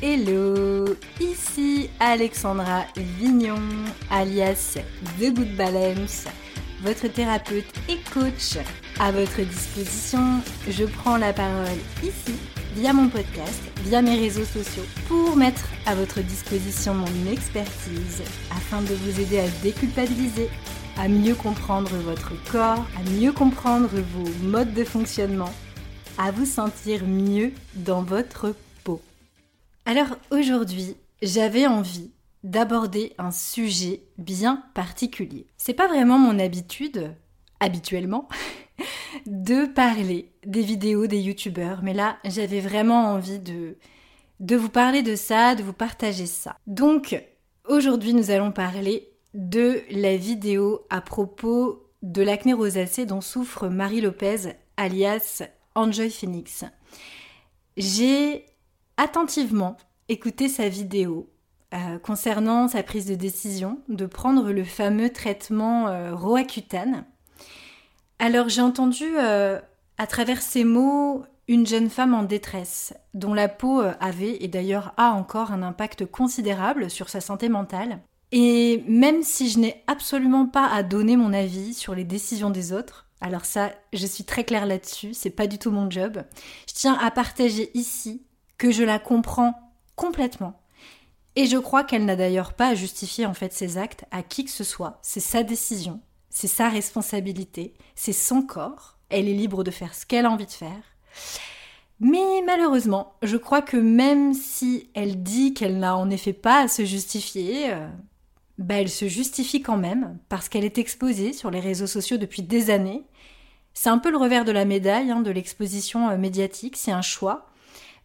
Hello, ici Alexandra Vignon, alias The Good Balance, votre thérapeute et coach. À votre disposition, je prends la parole ici, via mon podcast, via mes réseaux sociaux, pour mettre à votre disposition mon expertise afin de vous aider à déculpabiliser, à mieux comprendre votre corps, à mieux comprendre vos modes de fonctionnement, à vous sentir mieux dans votre peau. Alors aujourd'hui, j'avais envie d'aborder un sujet bien particulier. C'est pas vraiment mon habitude, habituellement, de parler des vidéos des youtubeurs, mais là, j'avais vraiment envie de, de vous parler de ça, de vous partager ça. Donc, aujourd'hui, nous allons parler de la vidéo à propos de l'acné rosacée dont souffre Marie Lopez, alias Enjoy Phoenix. J'ai attentivement écouté sa vidéo euh, concernant sa prise de décision de prendre le fameux traitement euh, Roaccutane. Alors j'ai entendu euh, à travers ces mots une jeune femme en détresse, dont la peau avait et d'ailleurs a encore un impact considérable sur sa santé mentale. Et même si je n'ai absolument pas à donner mon avis sur les décisions des autres, alors ça, je suis très claire là-dessus, c'est pas du tout mon job. Je tiens à partager ici que je la comprends complètement. Et je crois qu'elle n'a d'ailleurs pas à justifier en fait ses actes à qui que ce soit. C'est sa décision, c'est sa responsabilité, c'est son corps. Elle est libre de faire ce qu'elle a envie de faire. Mais malheureusement, je crois que même si elle dit qu'elle n'a en effet pas à se justifier, euh, bah, elle se justifie quand même parce qu'elle est exposée sur les réseaux sociaux depuis des années. C'est un peu le revers de la médaille hein, de l'exposition euh, médiatique, c'est un choix.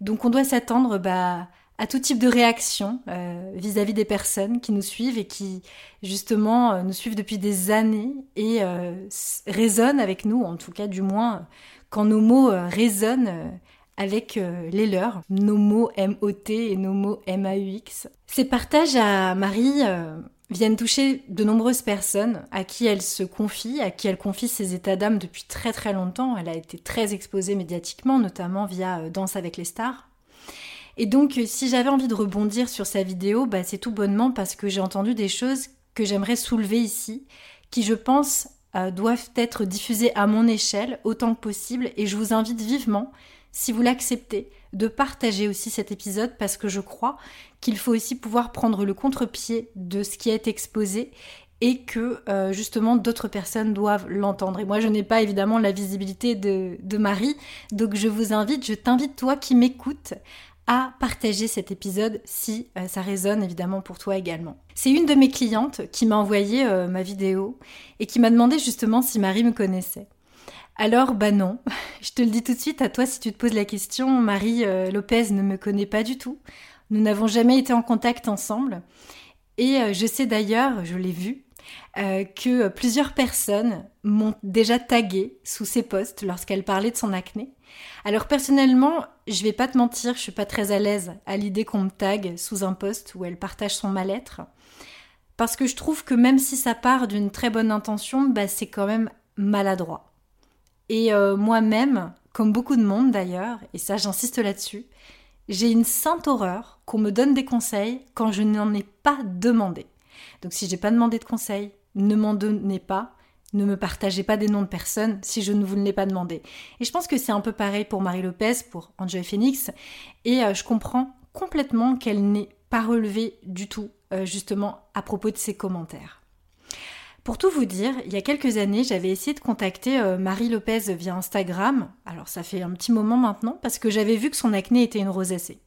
Donc on doit s'attendre bah, à tout type de réaction euh, vis-à-vis des personnes qui nous suivent et qui justement euh, nous suivent depuis des années et résonnent avec nous, en tout cas du moins quand nos mots résonnent avec les leurs, nos mots M-O-T et nos mots M-A-U-X. Ces partages à Marie viennent toucher de nombreuses personnes à qui elle se confie, à qui elle confie ses états d'âme depuis très très longtemps. Elle a été très exposée médiatiquement, notamment via euh, Danse avec les stars. Et donc, euh, si j'avais envie de rebondir sur sa vidéo, bah, c'est tout bonnement parce que j'ai entendu des choses que j'aimerais soulever ici, qui je pense euh, doivent être diffusées à mon échelle autant que possible, et je vous invite vivement, si vous l'acceptez, de partager aussi cet épisode parce que je crois qu'il faut aussi pouvoir prendre le contre-pied de ce qui est exposé et que euh, justement d'autres personnes doivent l'entendre. Et moi, je n'ai pas évidemment la visibilité de, Marie, donc je vous invite, je t'invite toi qui m'écoutes à partager cet épisode si euh, ça résonne évidemment pour toi également. C'est une de mes clientes qui m'a envoyé euh, ma vidéo et qui m'a demandé justement si Marie me connaissait. Alors, bah non, je te le dis tout de suite à toi si tu te poses la question, Marie Lopez ne me connaît pas du tout. Nous n'avons jamais été en contact ensemble. Et euh, je sais d'ailleurs, je l'ai vu, euh, que plusieurs personnes m'ont déjà tagué sous ses posts lorsqu'elle parlait de son acné. Alors personnellement, je vais pas te mentir, je suis pas très à l'aise à l'idée qu'on me tague sous un post où elle partage son mal-être. Parce que je trouve que même si ça part d'une très bonne intention, bah, c'est quand même maladroit. Et euh, moi-même, comme beaucoup de monde d'ailleurs, et ça j'insiste là-dessus, j'ai une sainte horreur qu'on me donne des conseils quand je n'en ai pas demandé. Donc si j'ai pas demandé de conseils, ne m'en donnez pas, ne me partagez pas des noms de personnes si je ne vous l'ai pas demandé. Et je pense que c'est un peu pareil pour Marie Lopez, pour Angela Phoenix, et euh, je comprends complètement qu'elle n'ait pas relevé du tout euh, justement à propos de ses commentaires. Pour tout vous dire, il y a quelques années, j'avais essayé de contacter euh, Marie Lopez via Instagram. Alors ça fait un petit moment maintenant parce que j'avais vu que son acné était une rosacée.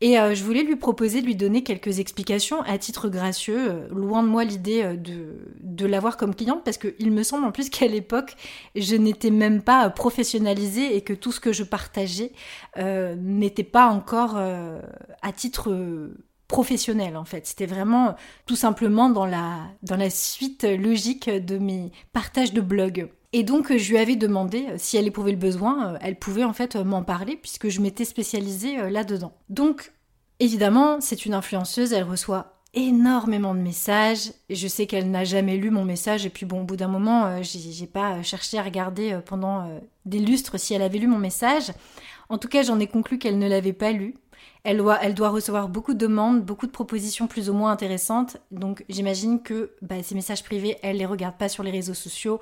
Et euh, je voulais lui proposer de lui donner quelques explications à titre gracieux. Euh, loin de moi l'idée de, de l'avoir comme cliente parce qu'il me semble en plus qu'à l'époque, je n'étais même pas professionnalisée et que tout ce que je partageais n'était pas encore à titre professionnel en fait. C'était vraiment tout simplement dans la, dans la suite logique de mes partages de blog. Et donc je lui avais demandé euh, si elle éprouvait le besoin, euh, elle pouvait en fait euh, m'en parler puisque je m'étais spécialisée là-dedans. Donc évidemment c'est une influenceuse, elle reçoit énormément de messages. Je sais qu'elle n'a jamais lu mon message et puis bon au bout d'un moment j'ai pas cherché à regarder pendant des lustres si elle avait lu mon message. En tout cas j'en ai conclu qu'elle ne l'avait pas lu Elle doit, recevoir beaucoup de demandes, beaucoup de propositions plus ou moins intéressantes. Donc j'imagine que bah, ces messages privés, elle les regarde pas sur les réseaux sociaux.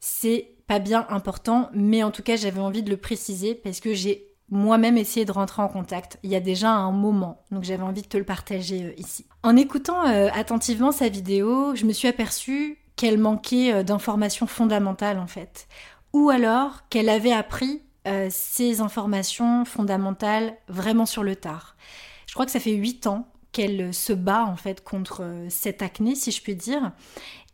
C'est pas bien important, mais en tout cas j'avais envie de le préciser parce que j'ai moi-même essayé de rentrer en contact il y a déjà un moment, donc j'avais envie de te le partager euh, ici. En écoutant euh, attentivement sa vidéo, je me suis aperçue qu'elle manquait euh, d'informations fondamentales en fait, ou alors qu'elle avait appris ces informations fondamentales vraiment sur le tard. Je crois que ça fait 8 ans qu'elle se bat en fait contre cette acné, si je puis dire,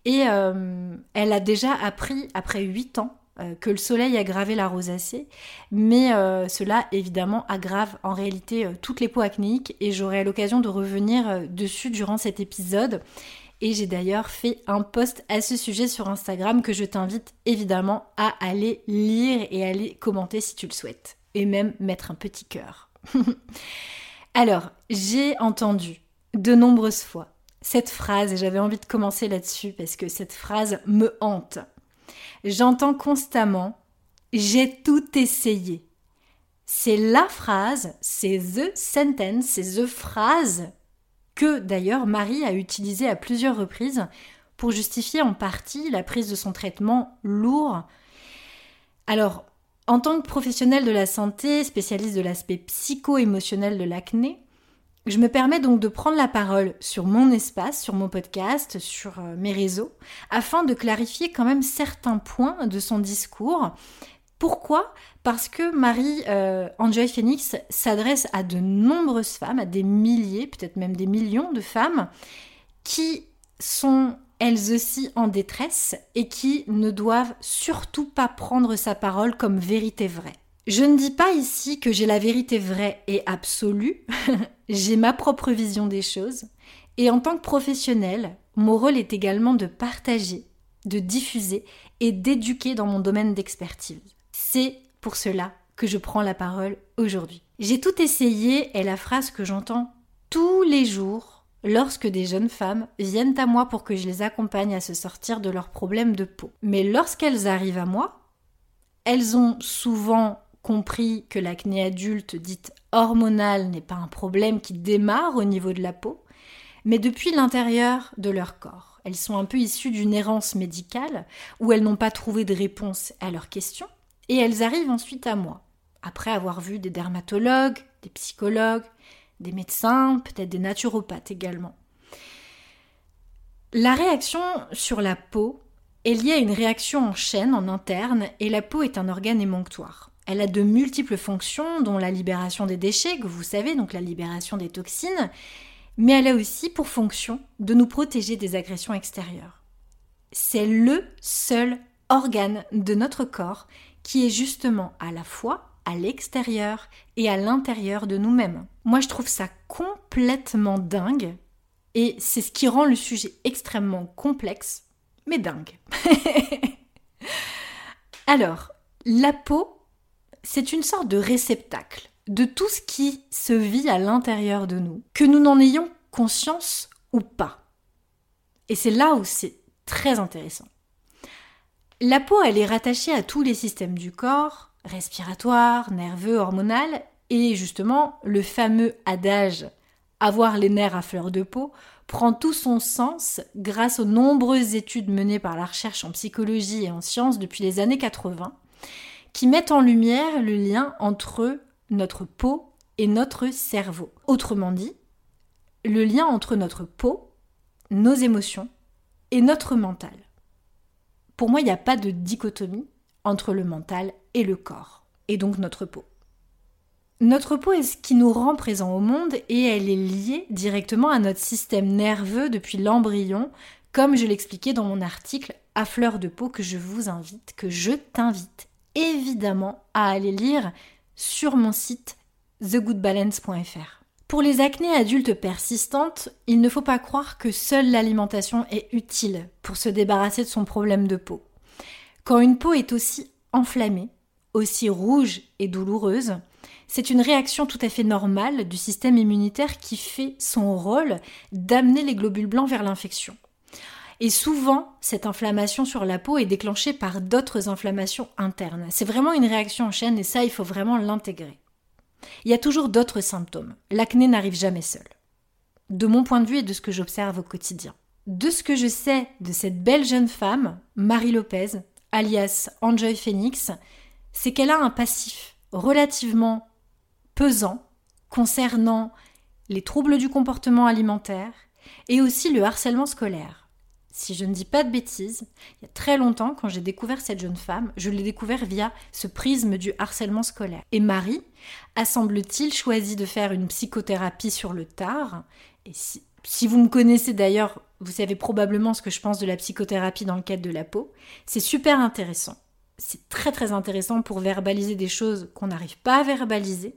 et elle a déjà appris après 8 ans euh, que le soleil a gravé la rosacée, mais euh, cela évidemment aggrave en réalité euh, toutes les peaux acnéiques et j'aurai l'occasion de revenir dessus durant cet épisode. Et j'ai d'ailleurs fait un post à ce sujet sur Instagram que je t'invite évidemment à aller lire et aller commenter si tu le souhaites. Et même mettre un petit cœur. Alors, j'ai entendu de nombreuses fois cette phrase et j'avais envie de commencer là-dessus parce que cette phrase me hante. J'entends constamment j'ai tout essayé. C'est la phrase, c'est the sentence, c'est the phrase que d'ailleurs Marie a utilisée à plusieurs reprises pour justifier en partie la prise de son traitement lourd. Alors, en tant que professionnel de la santé, spécialiste de l'aspect psycho-émotionnel de l'acné, je me permets donc de prendre la parole sur mon espace, sur mon podcast, sur euh, mes réseaux, afin de clarifier quand même certains points de son discours. Pourquoi? Parce que Marie euh, Phoenix s'adresse à de nombreuses femmes, à des milliers, peut-être même des millions de femmes, qui sont elles aussi en détresse et qui ne doivent surtout pas prendre sa parole comme vérité vraie. Je ne dis pas ici que j'ai la vérité vraie et absolue, j'ai ma propre vision des choses, et en tant que professionnelle, mon rôle est également de partager, de diffuser et d'éduquer dans mon domaine d'expertise. C'est pour cela que je prends la parole aujourd'hui. J'ai tout essayé est la phrase que j'entends tous les jours lorsque des jeunes femmes viennent à moi pour que je les accompagne à se sortir de leurs problèmes de peau. Mais lorsqu'elles arrivent à moi, elles ont souvent compris que l'acné adulte dite hormonale n'est pas un problème qui démarre au niveau de la peau, mais depuis l'intérieur de leur corps. Elles sont un peu issues d'une errance médicale où elles n'ont pas trouvé de réponse à leurs questions et elles arrivent ensuite à moi, après avoir vu des dermatologues, des psychologues, des médecins, peut-être des naturopathes également. La réaction sur la peau est liée à une réaction en chaîne en interne et la peau est un organe émonctoire. Elle a de multiples fonctions, dont la libération des déchets, que vous savez, donc la libération des toxines, mais elle a aussi pour fonction de nous protéger des agressions extérieures. C'est le seul organe de notre corps qui est justement à la fois à l'extérieur et à l'intérieur de nous-mêmes. Moi, je trouve ça complètement dingue et c'est ce qui rend le sujet extrêmement complexe, mais dingue. Alors, la peau c'est une sorte de réceptacle de tout ce qui se vit à l'intérieur de nous, que nous n'en ayons conscience ou pas. Et c'est là où c'est très intéressant. La peau, elle est rattachée à tous les systèmes du corps, respiratoire, nerveux, hormonal, et justement, le fameux adage avoir les nerfs à fleur de peau prend tout son sens grâce aux nombreuses études menées par la recherche en psychologie et en sciences depuis les années 80 qui mettent en lumière le lien entre notre peau et notre cerveau. Autrement dit, le lien entre notre peau, nos émotions et notre mental. Pour moi, il n'y a pas de dichotomie entre le mental et le corps, et donc notre peau. Notre peau est ce qui nous rend présents au monde et elle est liée directement à notre système nerveux depuis l'embryon, comme je l'expliquais dans mon article à fleur de peau que je vous invite, que je t'invite évidemment à aller lire sur mon site thegoodbalance.fr. Pour les acnés adultes persistantes, il ne faut pas croire que seule l'alimentation est utile pour se débarrasser de son problème de peau. Quand une peau est aussi enflammée, aussi rouge et douloureuse, c'est une réaction tout à fait normale du système immunitaire qui fait son rôle d'amener les globules blancs vers l'infection. Et souvent, cette inflammation sur la peau est déclenchée par d'autres inflammations internes. C'est vraiment une réaction en chaîne et ça, il faut vraiment l'intégrer. Il y a toujours d'autres symptômes. L'acné n'arrive jamais seul. De mon point de vue et de ce que j'observe au quotidien. De ce que je sais de cette belle jeune femme, Marie Lopez, alias Enjoy Phoenix, c'est qu'elle a un passif relativement pesant concernant les troubles du comportement alimentaire et aussi le harcèlement scolaire. Si je ne dis pas de bêtises, il y a très longtemps, quand j'ai découvert cette jeune femme, je l'ai découvert via ce prisme du harcèlement scolaire. Et Marie a, semble-t-il, choisi de faire une psychothérapie sur le tard. Et si, si vous me connaissez d'ailleurs, vous savez probablement ce que je pense de la psychothérapie dans le cadre de la peau. C'est super intéressant. C'est très très intéressant pour verbaliser des choses qu'on n'arrive pas à verbaliser,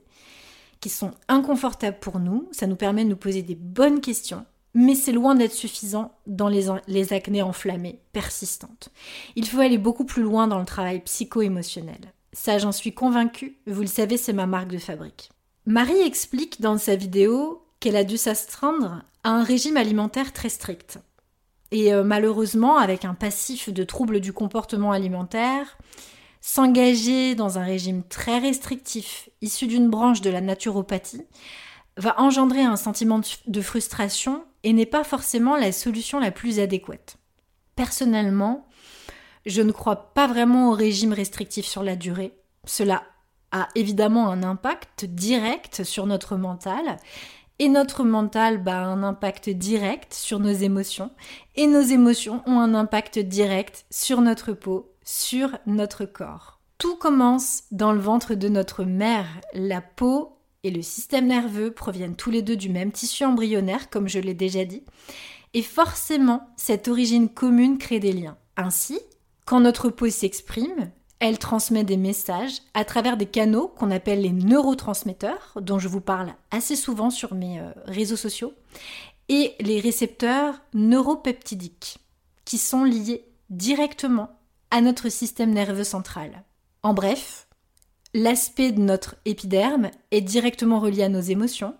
qui sont inconfortables pour nous. Ça nous permet de nous poser des bonnes questions mais c'est loin d'être suffisant dans les, les acnées enflammées, persistantes. Il faut aller beaucoup plus loin dans le travail psycho-émotionnel. Ça, j'en suis convaincue, vous le savez, c'est ma marque de fabrique. Marie explique dans sa vidéo qu'elle a dû s'astreindre à un régime alimentaire très strict. Et euh, malheureusement, avec un passif de troubles du comportement alimentaire, s'engager dans un régime très restrictif, issu d'une branche de la naturopathie, va engendrer un sentiment de frustration et n'est pas forcément la solution la plus adéquate. Personnellement, je ne crois pas vraiment au régime restrictif sur la durée. Cela a évidemment un impact direct sur notre mental. Et notre mental bah, a un impact direct sur nos émotions. Et nos émotions ont un impact direct sur notre peau, sur notre corps. Tout commence dans le ventre de notre mère. La peau et le système nerveux proviennent tous les deux du même tissu embryonnaire, comme je l'ai déjà dit, et forcément, cette origine commune crée des liens. Ainsi, quand notre peau s'exprime, elle transmet des messages à travers des canaux qu'on appelle les neurotransmetteurs, dont je vous parle assez souvent sur mes euh, réseaux sociaux, et les récepteurs neuropeptidiques, qui sont liés directement à notre système nerveux central. En bref, L'aspect de notre épiderme est directement relié à nos émotions.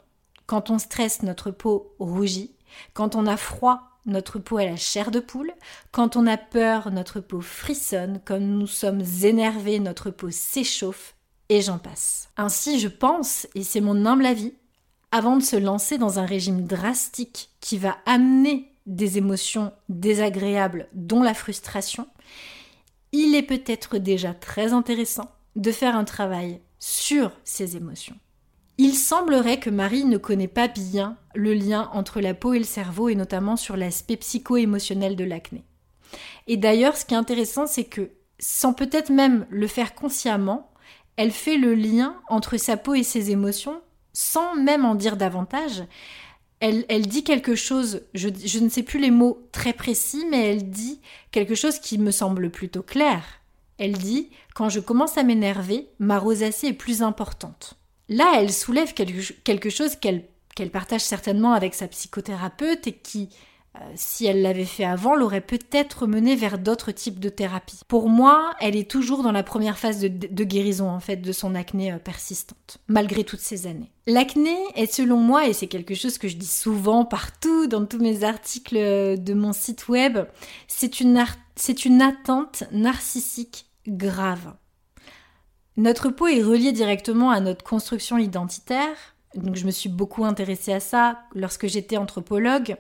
Quand on stresse, notre peau rougit. Quand on a froid, notre peau a la chair de poule. Quand on a peur, notre peau frissonne. Quand nous sommes énervés, notre peau s'échauffe. Et j'en passe. Ainsi, je pense, et c'est mon humble avis, avant de se lancer dans un régime drastique qui va amener des émotions désagréables, dont la frustration, il est peut-être déjà très intéressant de faire un travail sur ses émotions. Il semblerait que Marie ne connaît pas bien le lien entre la peau et le cerveau et notamment sur l'aspect psycho-émotionnel de l'acné. Et d'ailleurs, ce qui est intéressant, c'est que sans peut-être même le faire consciemment, elle fait le lien entre sa peau et ses émotions sans même en dire davantage. Elle, dit quelque chose, je ne sais plus les mots très précis, mais elle dit quelque chose qui me semble plutôt clair. Elle dit Quand je commence à m'énerver, ma rosacée est plus importante. Là, elle soulève quelque chose qu'elle partage certainement avec sa psychothérapeute et qui, euh, si elle l'avait fait avant, l'aurait peut-être mené vers d'autres types de thérapies. Pour moi, elle est toujours dans la première phase de, guérison en fait de son acné euh, persistante, malgré toutes ces années. L'acné est selon moi, et c'est quelque chose que je dis souvent partout dans tous mes articles euh, de mon site web, c'est une attente narcissique grave. Notre peau est reliée directement à notre construction identitaire. Donc je me suis beaucoup intéressée à ça lorsque j'étais anthropologue.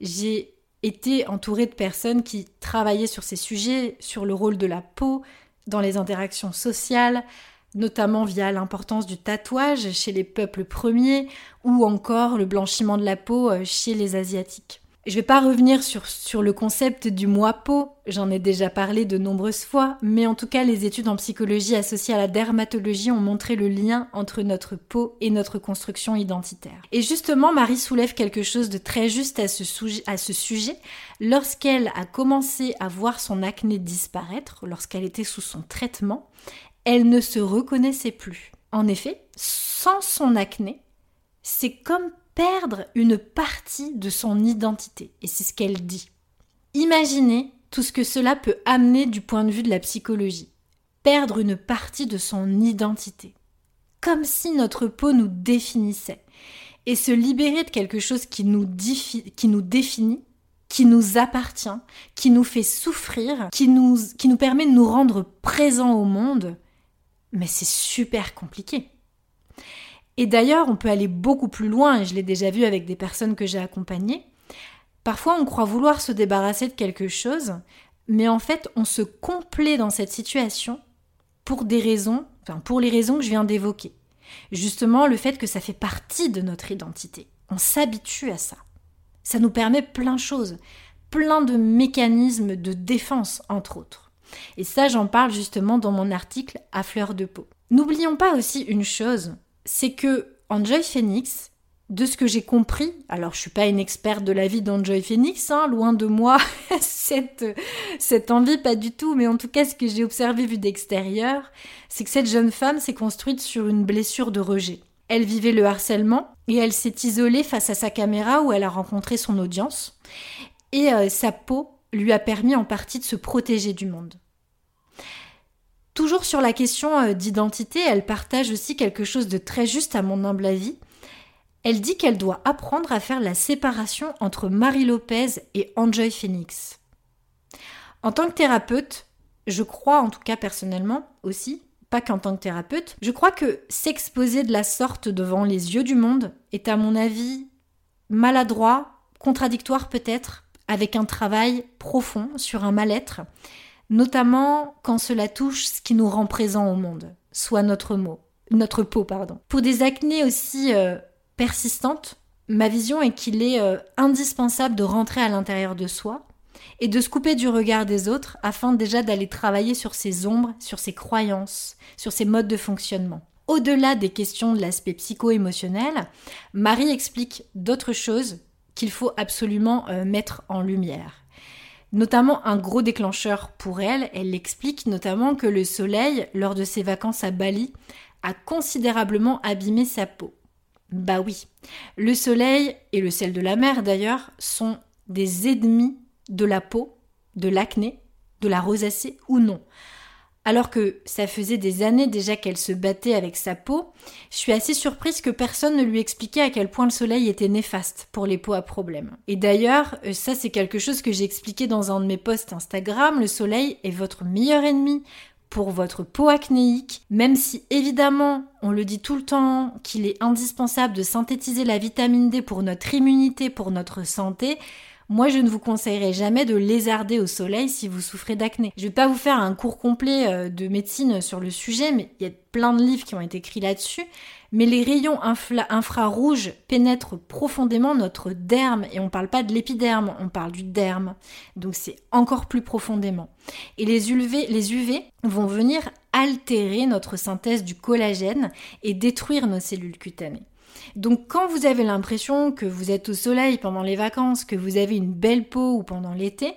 J'ai été entourée de personnes qui travaillaient sur ces sujets, sur le rôle de la peau dans les interactions sociales, notamment via l'importance du tatouage chez les peuples premiers ou encore le blanchiment de la peau euh, chez les asiatiques. Je ne vais pas revenir sur, le concept du moi peau, j'en ai déjà parlé de nombreuses fois, mais en tout cas les études en psychologie associées à la dermatologie ont montré le lien entre notre peau et notre construction identitaire. Et justement, Marie soulève quelque chose de très juste à ce, à ce sujet. Lorsqu'elle a commencé à voir son acné disparaître, lorsqu'elle était sous son traitement, elle ne se reconnaissait plus. En effet, sans son acné, c'est comme perdre une partie de son identité. Et c'est ce qu'elle dit. Imaginez tout ce que cela peut amener du point de vue de la psychologie. Perdre une partie de son identité. Comme si notre peau nous définissait. Et se libérer de quelque chose qui nous, définit, qui nous appartient, qui nous fait souffrir, qui nous, qui nous permet de nous rendre présents au monde. Mais c'est super compliqué. Et d'ailleurs, on peut aller beaucoup plus loin, et je l'ai déjà vu avec des personnes que j'ai accompagnées. Parfois, on croit vouloir se débarrasser de quelque chose, mais en fait, on se complaît dans cette situation pour des raisons, enfin pour les raisons que je viens d'évoquer. Justement, le fait que ça fait partie de notre identité. On s'habitue à ça. Ça nous permet plein de choses, plein de mécanismes de défense, entre autres. Et ça, j'en parle justement dans mon article à fleur de peau. N'oublions pas aussi une chose, c'est que Enjoy Phoenix, de ce que j'ai compris, alors je suis pas une experte de la vie d'Enjoy Phoenix, hein, loin de moi cette, cette envie, pas du tout, mais en tout cas ce que j'ai observé vu d'extérieur, c'est que cette jeune femme s'est construite sur une blessure de rejet. Elle vivait le harcèlement et elle s'est isolée face à sa caméra où elle a rencontré son audience et euh, sa peau lui a permis en partie de se protéger du monde. Toujours sur la question euh, d'identité, elle partage aussi quelque chose de très juste à mon humble avis, elle dit qu'elle doit apprendre à faire la séparation entre Marie Lopez et Enjoy Phoenix. En tant que thérapeute, je crois en tout cas personnellement aussi, pas qu'en tant que thérapeute, je crois que s'exposer de la sorte devant les yeux du monde est à mon avis maladroit, contradictoire peut-être, avec un travail profond sur un mal-être, notamment quand cela touche ce qui nous rend présent au monde, soit notre mot, notre peau, pardon. Pour des acnés aussi euh, persistante, ma vision est qu'il est euh, indispensable de rentrer à l'intérieur de soi et de se couper du regard des autres afin déjà d'aller travailler sur ses ombres, sur ses croyances, sur ses modes de fonctionnement. Au-delà des questions de l'aspect psycho-émotionnel, Marie explique d'autres choses qu'il faut absolument euh, mettre en lumière. Notamment un gros déclencheur pour elle, elle explique notamment que le soleil, lors de ses vacances à Bali, a considérablement abîmé sa peau. Bah oui. Le soleil et le sel de la mer d'ailleurs sont des ennemis de la peau, de l'acné, de la rosacée ou non. Alors que ça faisait des années déjà qu'elle se battait avec sa peau, je suis assez surprise que personne ne lui expliquait à quel point le soleil était néfaste pour les peaux à problème. Et d'ailleurs, euh, ça c'est quelque chose que j'ai expliqué dans un de mes posts Instagram, le soleil est votre meilleur ennemi pour votre peau acnéique, même si évidemment on le dit tout le temps qu'il est indispensable de synthétiser la vitamine D pour notre immunité, pour notre santé, moi, je ne vous conseillerais jamais de lézarder au soleil si vous souffrez d'acné. Je vais pas vous faire un cours complet euh, de médecine sur le sujet, mais il y a plein de livres qui ont été écrits là-dessus. Mais les rayons infrarouges pénètrent profondément notre derme, et on parle pas de l'épiderme, on parle du derme. Donc c'est encore plus profondément. Et les UV vont venir altérer notre synthèse du collagène et détruire nos cellules cutanées. Donc quand vous avez l'impression que vous êtes au soleil pendant les vacances, que vous avez une belle peau ou pendant l'été,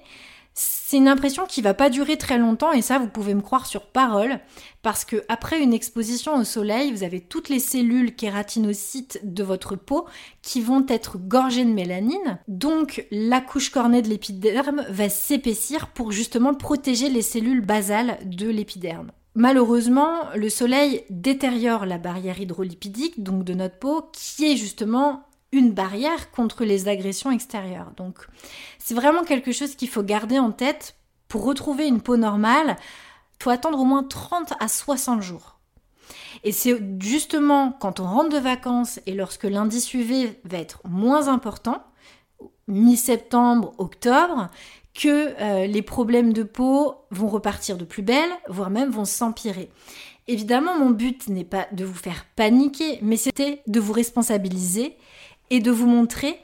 c'est une impression qui va pas durer très longtemps et ça vous pouvez me croire sur parole parce que après une exposition au soleil, vous avez toutes les cellules kératinocytes de votre peau qui vont être gorgées de mélanine. Donc la couche cornée de l'épiderme va s'épaissir pour justement protéger les cellules basales de l'épiderme. Malheureusement, le soleil détériore la barrière hydrolipidique, donc de notre peau, qui est justement une barrière contre les agressions extérieures. Donc c'est vraiment quelque chose qu'il faut garder en tête. Pour retrouver une peau normale, il faut attendre au moins 30 à 60 jours. Et c'est justement quand on rentre de vacances et lorsque l'indice UV va être moins important, mi-septembre, octobre, que euh, les problèmes de peau vont repartir de plus belle, voire même vont s'empirer. Évidemment, mon but n'est pas de vous faire paniquer, mais c'était de vous responsabiliser et de vous montrer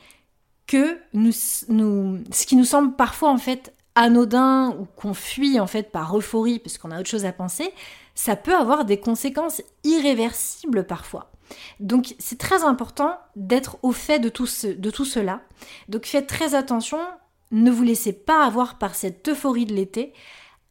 que ce qui nous semble parfois en fait anodin ou qu'on fuit en fait par euphorie parce qu'on a autre chose à penser, ça peut avoir des conséquences irréversibles parfois. Donc c'est très important d'être au fait de tout, de tout cela. Donc faites très attention ne vous laissez pas avoir par cette euphorie de l'été.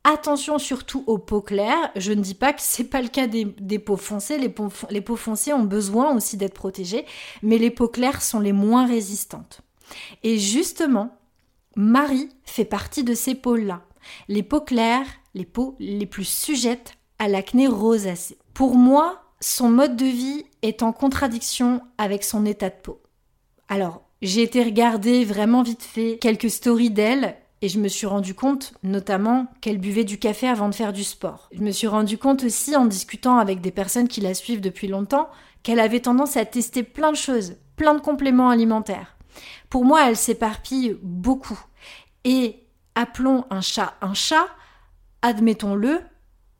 Attention surtout aux peaux claires. Je ne dis pas que c'est pas le cas des, peaux foncées. Les peaux, les peaux foncées ont besoin aussi d'être protégées, mais les peaux claires sont les moins résistantes. Et justement, Marie fait partie de ces peaux-là. Les peaux claires, les peaux les plus sujettes à l'acné rosacée. Pour moi, son mode de vie est en contradiction avec son état de peau. Alors, j'ai été regarder vraiment vite fait quelques stories d'elle et je me suis rendu compte notamment qu'elle buvait du café avant de faire du sport. Je me suis rendu compte aussi en discutant avec des personnes qui la suivent depuis longtemps qu'elle avait tendance à tester plein de choses, plein de compléments alimentaires. Pour moi, elle s'éparpille beaucoup. Et appelons un chat un chat, admettons-le,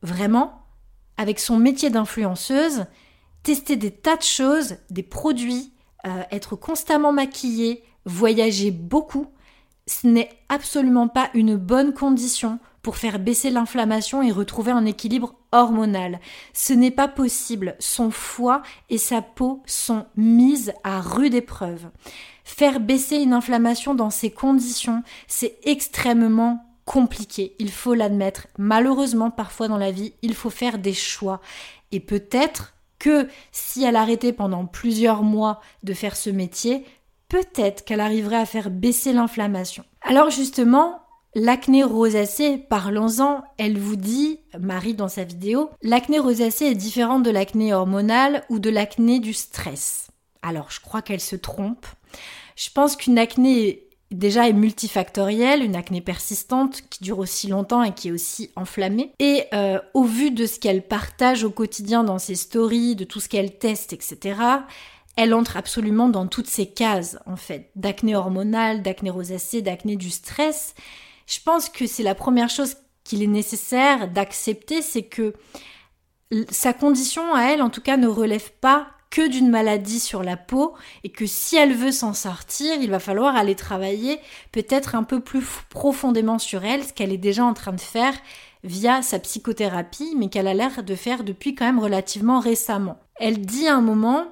vraiment, avec son métier d'influenceuse, tester des tas de choses, des produits, euh, être constamment maquillée, voyager beaucoup, ce n'est absolument pas une bonne condition pour faire baisser l'inflammation et retrouver un équilibre hormonal. Ce n'est pas possible. Son foie et sa peau sont mises à rude épreuve. Faire baisser une inflammation dans ces conditions, c'est extrêmement compliqué, il faut l'admettre. Malheureusement, parfois dans la vie, il faut faire des choix. Et peut-être que si elle arrêtait pendant plusieurs mois de faire ce métier, peut-être qu'elle arriverait à faire baisser l'inflammation. Alors justement, L'acné rosacée, parlons-en, elle vous dit, Marie dans sa vidéo, l'acné rosacée est différente de l'acné hormonale ou de l'acné du stress. Alors je crois qu'elle se trompe. Je pense qu'une acné déjà est multifactorielle, une acné persistante qui dure aussi longtemps et qui est aussi enflammée. Et euh, au vu de ce qu'elle partage au quotidien dans ses stories, de tout ce qu'elle teste, etc., elle entre absolument dans toutes ces cases, en fait, d'acné hormonale, d'acné rosacée, d'acné du stress. Je pense que c'est la première chose qu'il est nécessaire d'accepter, c'est que sa condition à elle, en tout cas, ne relève pas que d'une maladie sur la peau et que si elle veut s'en sortir, il va falloir aller travailler peut-être un peu plus profondément sur elle, ce qu'elle est déjà en train de faire via sa psychothérapie, mais qu'elle a l'air de faire depuis quand même relativement récemment. Elle dit à un moment,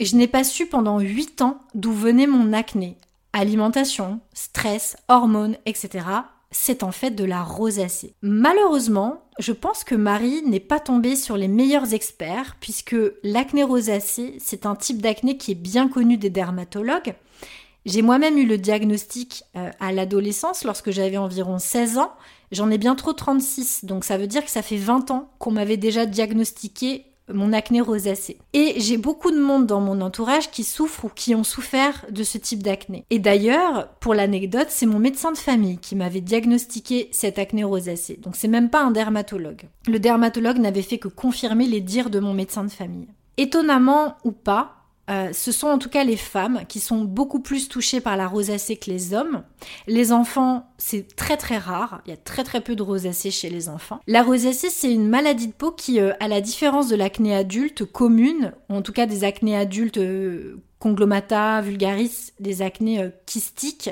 je n'ai pas su pendant 8 ans d'où venait mon acné. Alimentation, stress, hormones, etc c'est en fait de la rosacée. Malheureusement, je pense que Marie n'est pas tombée sur les meilleurs experts puisque l'acné rosacée, c'est un type d'acné qui est bien connu des dermatologues. J'ai moi-même eu le diagnostic euh, à l'adolescence lorsque j'avais environ 16 ans. J'en ai bientôt 36, donc ça veut dire que ça fait 20 ans qu'on m'avait déjà diagnostiqué mon acné rosacée. Et j'ai beaucoup de monde dans mon entourage qui souffrent ou qui ont souffert de ce type d'acné. Et d'ailleurs, pour l'anecdote, c'est mon médecin de famille qui m'avait diagnostiqué cette acné rosacée. Donc c'est même pas un dermatologue. Le dermatologue n'avait fait que confirmer les dires de mon médecin de famille. Étonnamment ou pas, euh, ce sont en tout cas les femmes qui sont beaucoup plus touchées par la rosacée que les hommes. Les enfants, c'est très très rare. Il y a très très peu de rosacée chez les enfants. La rosacée, c'est une maladie de peau qui, euh, à la différence de l'acné adulte commune, ou en tout cas des acnés adultes euh, conglomata, vulgaris, des acnés kystiques,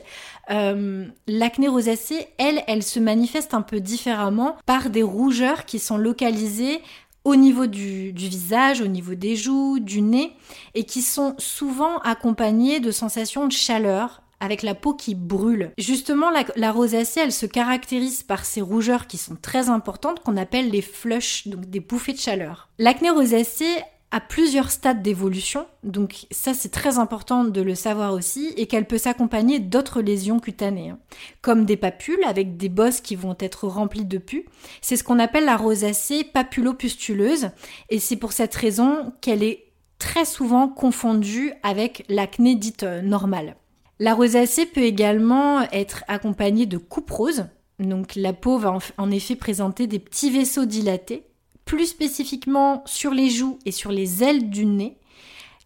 l'acné rosacée, elle, elle se manifeste un peu différemment par des rougeurs qui sont localisées au niveau du, visage, au niveau des joues, du nez, et qui sont souvent accompagnés de sensations de chaleur avec la peau qui brûle. Justement, la, la, rosacée, elle se caractérise par ces rougeurs qui sont très importantes, qu'on appelle les flushs, donc des bouffées de chaleur. L'acné rosacée à plusieurs stades d'évolution, donc ça c'est très important de le savoir aussi, et qu'elle peut s'accompagner d'autres lésions cutanées, hein. comme des papules avec des bosses qui vont être remplies de pus. C'est ce qu'on appelle la rosacée papulopustuleuse, et c'est pour cette raison qu'elle est très souvent confondue avec l'acné dite euh, normale. La rosacée peut également être accompagnée de couperose, donc la peau va en effet présenter des petits vaisseaux dilatés plus spécifiquement sur les joues et sur les ailes du nez.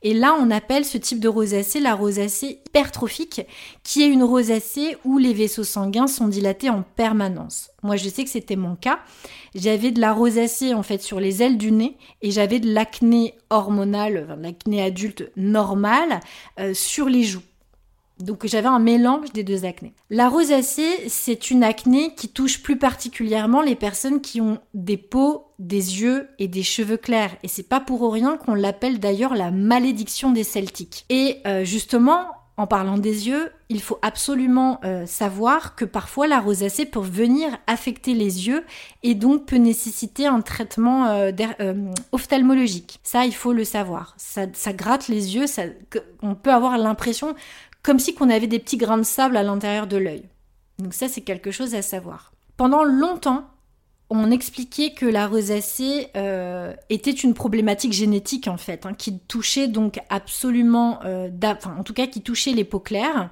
Et là, on appelle ce type de rosacée la rosacée hypertrophique, qui est une rosacée où les vaisseaux sanguins sont dilatés en permanence. Moi, je sais que c'était mon cas. J'avais de la rosacée en fait sur les ailes du nez et j'avais de l'acné hormonal, l'acné adulte normal euh, sur les joues. Donc j'avais un mélange des deux acnés. La rosacée, c'est une acné qui touche plus particulièrement les personnes qui ont des peaux, des yeux et des cheveux clairs. Et c'est pas pour rien qu'on l'appelle d'ailleurs la malédiction des Celtiques. Et euh, justement, en parlant des yeux, il faut absolument euh, savoir que parfois la rosacée peut venir affecter les yeux et donc peut nécessiter un traitement euh, ophtalmologique. Ça, il faut le savoir. Ça, ça gratte les yeux, ça, on peut avoir l'impression comme si qu'on avait des petits grains de sable à l'intérieur de l'œil. Donc ça, c'est quelque chose à savoir. Pendant longtemps, on expliquait que la rosacée euh, était une problématique génétique en fait, hein, qui touchait donc absolument, euh, enfin en tout cas qui touchait les peaux claires.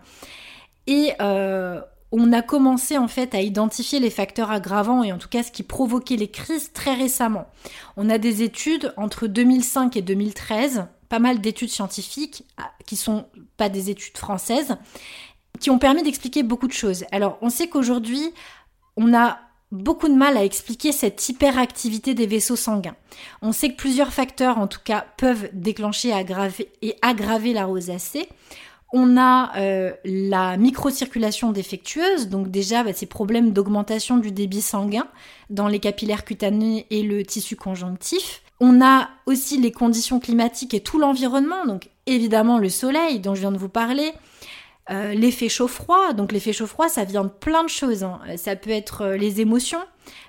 Et euh, on a commencé en fait à identifier les facteurs aggravants et en tout cas ce qui provoquait les crises très récemment. On a des études entre 2005 et 2013 pas mal d'études scientifiques ah, qui sont pas des études françaises qui ont permis d'expliquer beaucoup de choses. Alors, on sait qu'aujourd'hui, on a beaucoup de mal à expliquer cette hyperactivité des vaisseaux sanguins. On sait que plusieurs facteurs, en tout cas, peuvent déclencher et aggraver la rosacée. On a euh, la microcirculation défectueuse, donc déjà bah, ces problèmes d'augmentation du débit sanguin dans les capillaires cutanés et le tissu conjonctif. On a aussi les conditions climatiques et tout l'environnement, donc évidemment le soleil dont je viens de vous parler, euh, l'effet chaud-froid, donc l'effet chaud-froid, ça vient de plein de choses. Hein. Ça peut être euh, les émotions,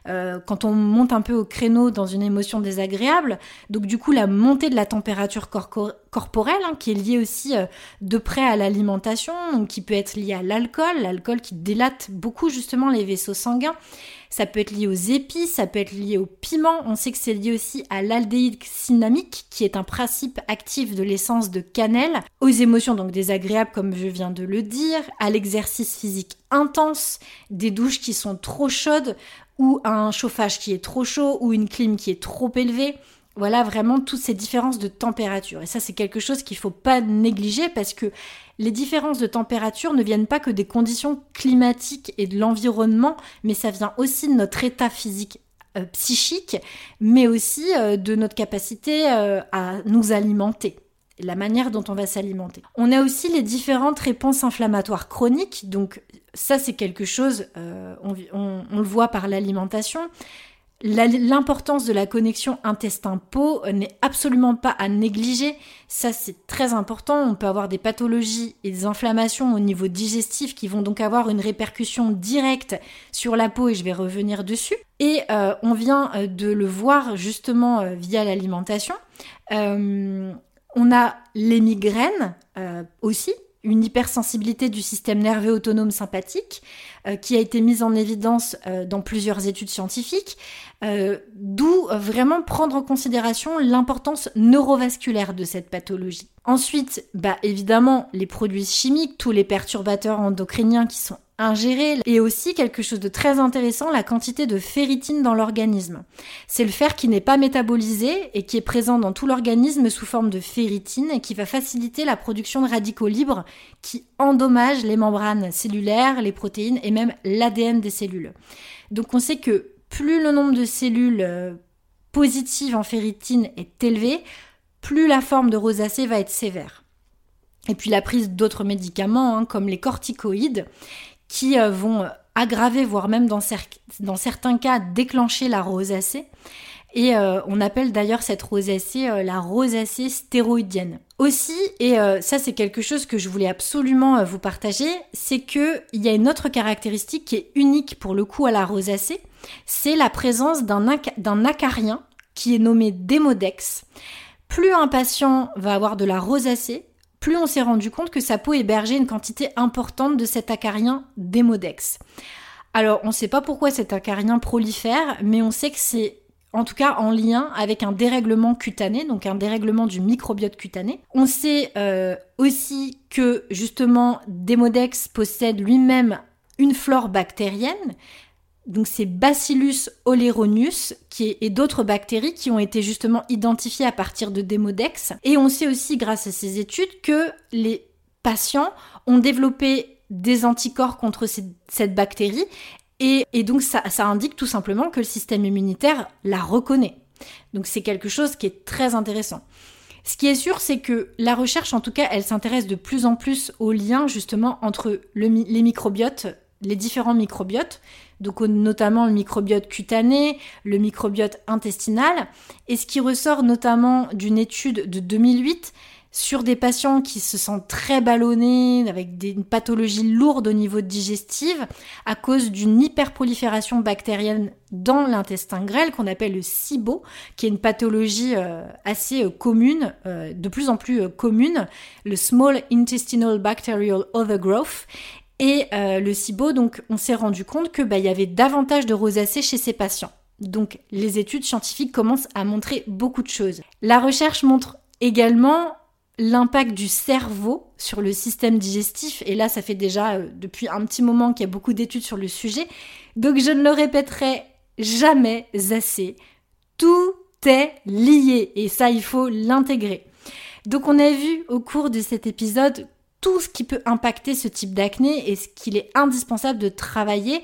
euh, quand on monte un peu au créneau dans une émotion désagréable. Donc du coup, la montée de la température corporelle, hein, qui est liée aussi de près à l'alimentation, qui peut être liée à l'alcool, l'alcool qui délate beaucoup justement les vaisseaux sanguins. Ça peut être lié aux épices, ça peut être lié au piment. On sait que c'est lié aussi à l'aldéhyde cinnamique, qui est un principe actif de l'essence de cannelle, aux émotions donc désagréables comme je viens de le dire, à l'exercice physique intense, des douches qui sont trop chaudes ou un chauffage qui est trop chaud ou une clim qui est trop élevée. Voilà vraiment toutes ces différences de température. Et ça, c'est quelque chose qu'il ne faut pas négliger parce que les différences de température ne viennent pas que des conditions climatiques et de l'environnement, mais ça vient aussi de notre état physique euh, psychique, mais aussi euh, de notre capacité euh, à nous alimenter la manière dont on va s'alimenter. On a aussi les différentes réponses inflammatoires chroniques, donc ça c'est quelque chose, on, le voit par l'alimentation, L'importance de la connexion intestin-peau n'est absolument pas à négliger. Ça, c'est très important. On peut avoir des pathologies et des inflammations au niveau digestif qui vont donc avoir une répercussion directe sur la peau et je vais revenir dessus. Et euh, on vient euh, de le voir justement euh, via l'alimentation. on a les migraines aussi une hypersensibilité du système nerveux autonome sympathique qui a été mise en évidence dans plusieurs études scientifiques, euh, d'où vraiment prendre en considération l'importance neurovasculaire de cette pathologie. Ensuite, bah évidemment, les produits chimiques, tous les perturbateurs endocriniens qui sont ingérés, et aussi quelque chose de très intéressant, la quantité de ferritine dans l'organisme. C'est le fer qui n'est pas métabolisé et qui est présent dans tout l'organisme sous forme de ferritine et qui va faciliter la production de radicaux libres qui endommagent les membranes cellulaires, les protéines et même l'ADN des cellules. Donc on sait que plus le nombre de cellules euh, positives en ferritine est élevé, plus la forme de rosacée va être sévère. Et puis la prise d'autres médicaments, hein, comme les corticoïdes, qui euh, vont aggraver, voire même dans, certains cas déclencher la rosacée. Et euh, on appelle d'ailleurs cette rosacée euh, la rosacée stéroïdienne. Aussi, et ça c'est quelque chose que je voulais absolument vous partager, c'est qu'il y a une autre caractéristique qui est unique pour le coup à la rosacée, c'est la présence d'un acarien qui est nommé démodex. Plus un patient va avoir de la rosacée, plus on s'est rendu compte que sa peau hébergeait une quantité importante de cet acarien démodex. Alors, on ne sait pas pourquoi cet acarien prolifère, mais on sait que c'est en tout cas en lien avec un dérèglement cutané, donc un dérèglement du microbiote cutané. On sait euh, aussi que justement Démodex possède lui-même une flore bactérienne donc c'est Bacillus oleronius qui et d'autres bactéries qui ont été justement identifiées à partir de Demodex. Et on sait aussi grâce à ces études que les patients ont développé des anticorps contre cette bactérie et, donc ça, indique tout simplement que le système immunitaire la reconnaît. Donc c'est quelque chose qui est très intéressant. Ce qui est sûr, c'est que la recherche, en tout cas, elle s'intéresse de plus en plus au lien justement entre les microbiotes, les différents microbiotes, donc notamment le microbiote cutané, le microbiote intestinal. Et ce qui ressort notamment d'une étude de 2008 sur des patients qui se sentent très ballonnés, avec des pathologies lourdes au niveau digestif, à cause d'une hyperprolifération bactérienne dans l'intestin grêle qu'on appelle le SIBO, qui est une pathologie euh, assez euh, commune, euh, de plus en plus commune, le Small Intestinal Bacterial Overgrowth. Et euh, le SIBO, donc, on s'est rendu compte que bah, y avait davantage de rosacée chez ces patients. Donc, les études scientifiques commencent à montrer beaucoup de choses. La recherche montre également l'impact du cerveau sur le système digestif. Et là, ça fait déjà euh, depuis un petit moment qu'il y a beaucoup d'études sur le sujet. Donc, je ne le répéterai jamais assez. Tout est lié. Et ça, il faut l'intégrer. Donc on a vu au cours de cet épisode tout ce qui peut impacter ce type d'acné et ce qu'il est indispensable de travailler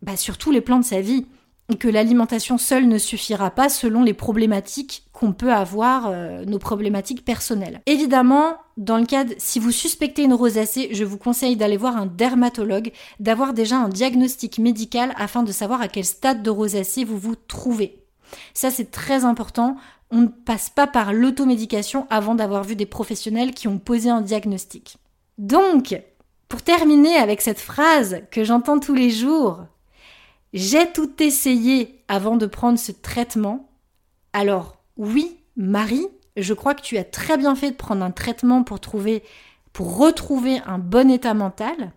bah, sur tous les plans de sa vie. Et que l'alimentation seule ne suffira pas selon les problématiques qu'on peut avoir, euh, nos problématiques personnelles. Évidemment, dans le cas si vous suspectez une rosacée, je vous conseille d'aller voir un dermatologue, d'avoir déjà un diagnostic médical afin de savoir à quel stade de rosacée vous vous trouvez. Ça, c'est très important. On ne passe pas par l'automédication avant d'avoir vu des professionnels qui ont posé un diagnostic. Donc, pour terminer avec cette phrase que j'entends tous les jours, j'ai tout essayé avant de prendre ce traitement. Alors, oui, Marie, je crois que tu as très bien fait de prendre un traitement pour trouver, pour retrouver un bon état mental.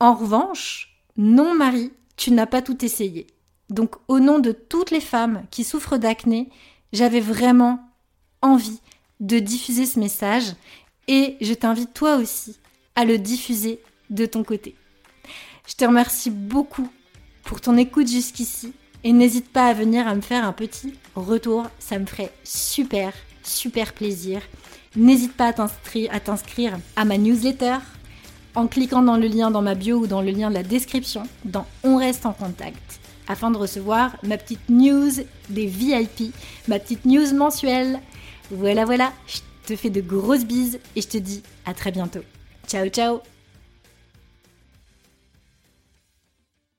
En revanche, non, Marie, tu n'as pas tout essayé. Donc, au nom de toutes les femmes qui souffrent d'acné, j'avais vraiment envie de diffuser ce message et je t'invite toi aussi à le diffuser de ton côté. Je te remercie beaucoup pour ton écoute jusqu'ici et n'hésite pas à venir à me faire un petit retour, ça me ferait super, super plaisir. N'hésite pas à t'inscrire à ma newsletter en cliquant dans le lien dans ma bio ou dans le lien de la description dans On reste en contact afin de recevoir ma petite news des VIP, ma petite news mensuelle. Voilà, voilà, te fais de grosses bises et je te dis à très bientôt. Ciao, ciao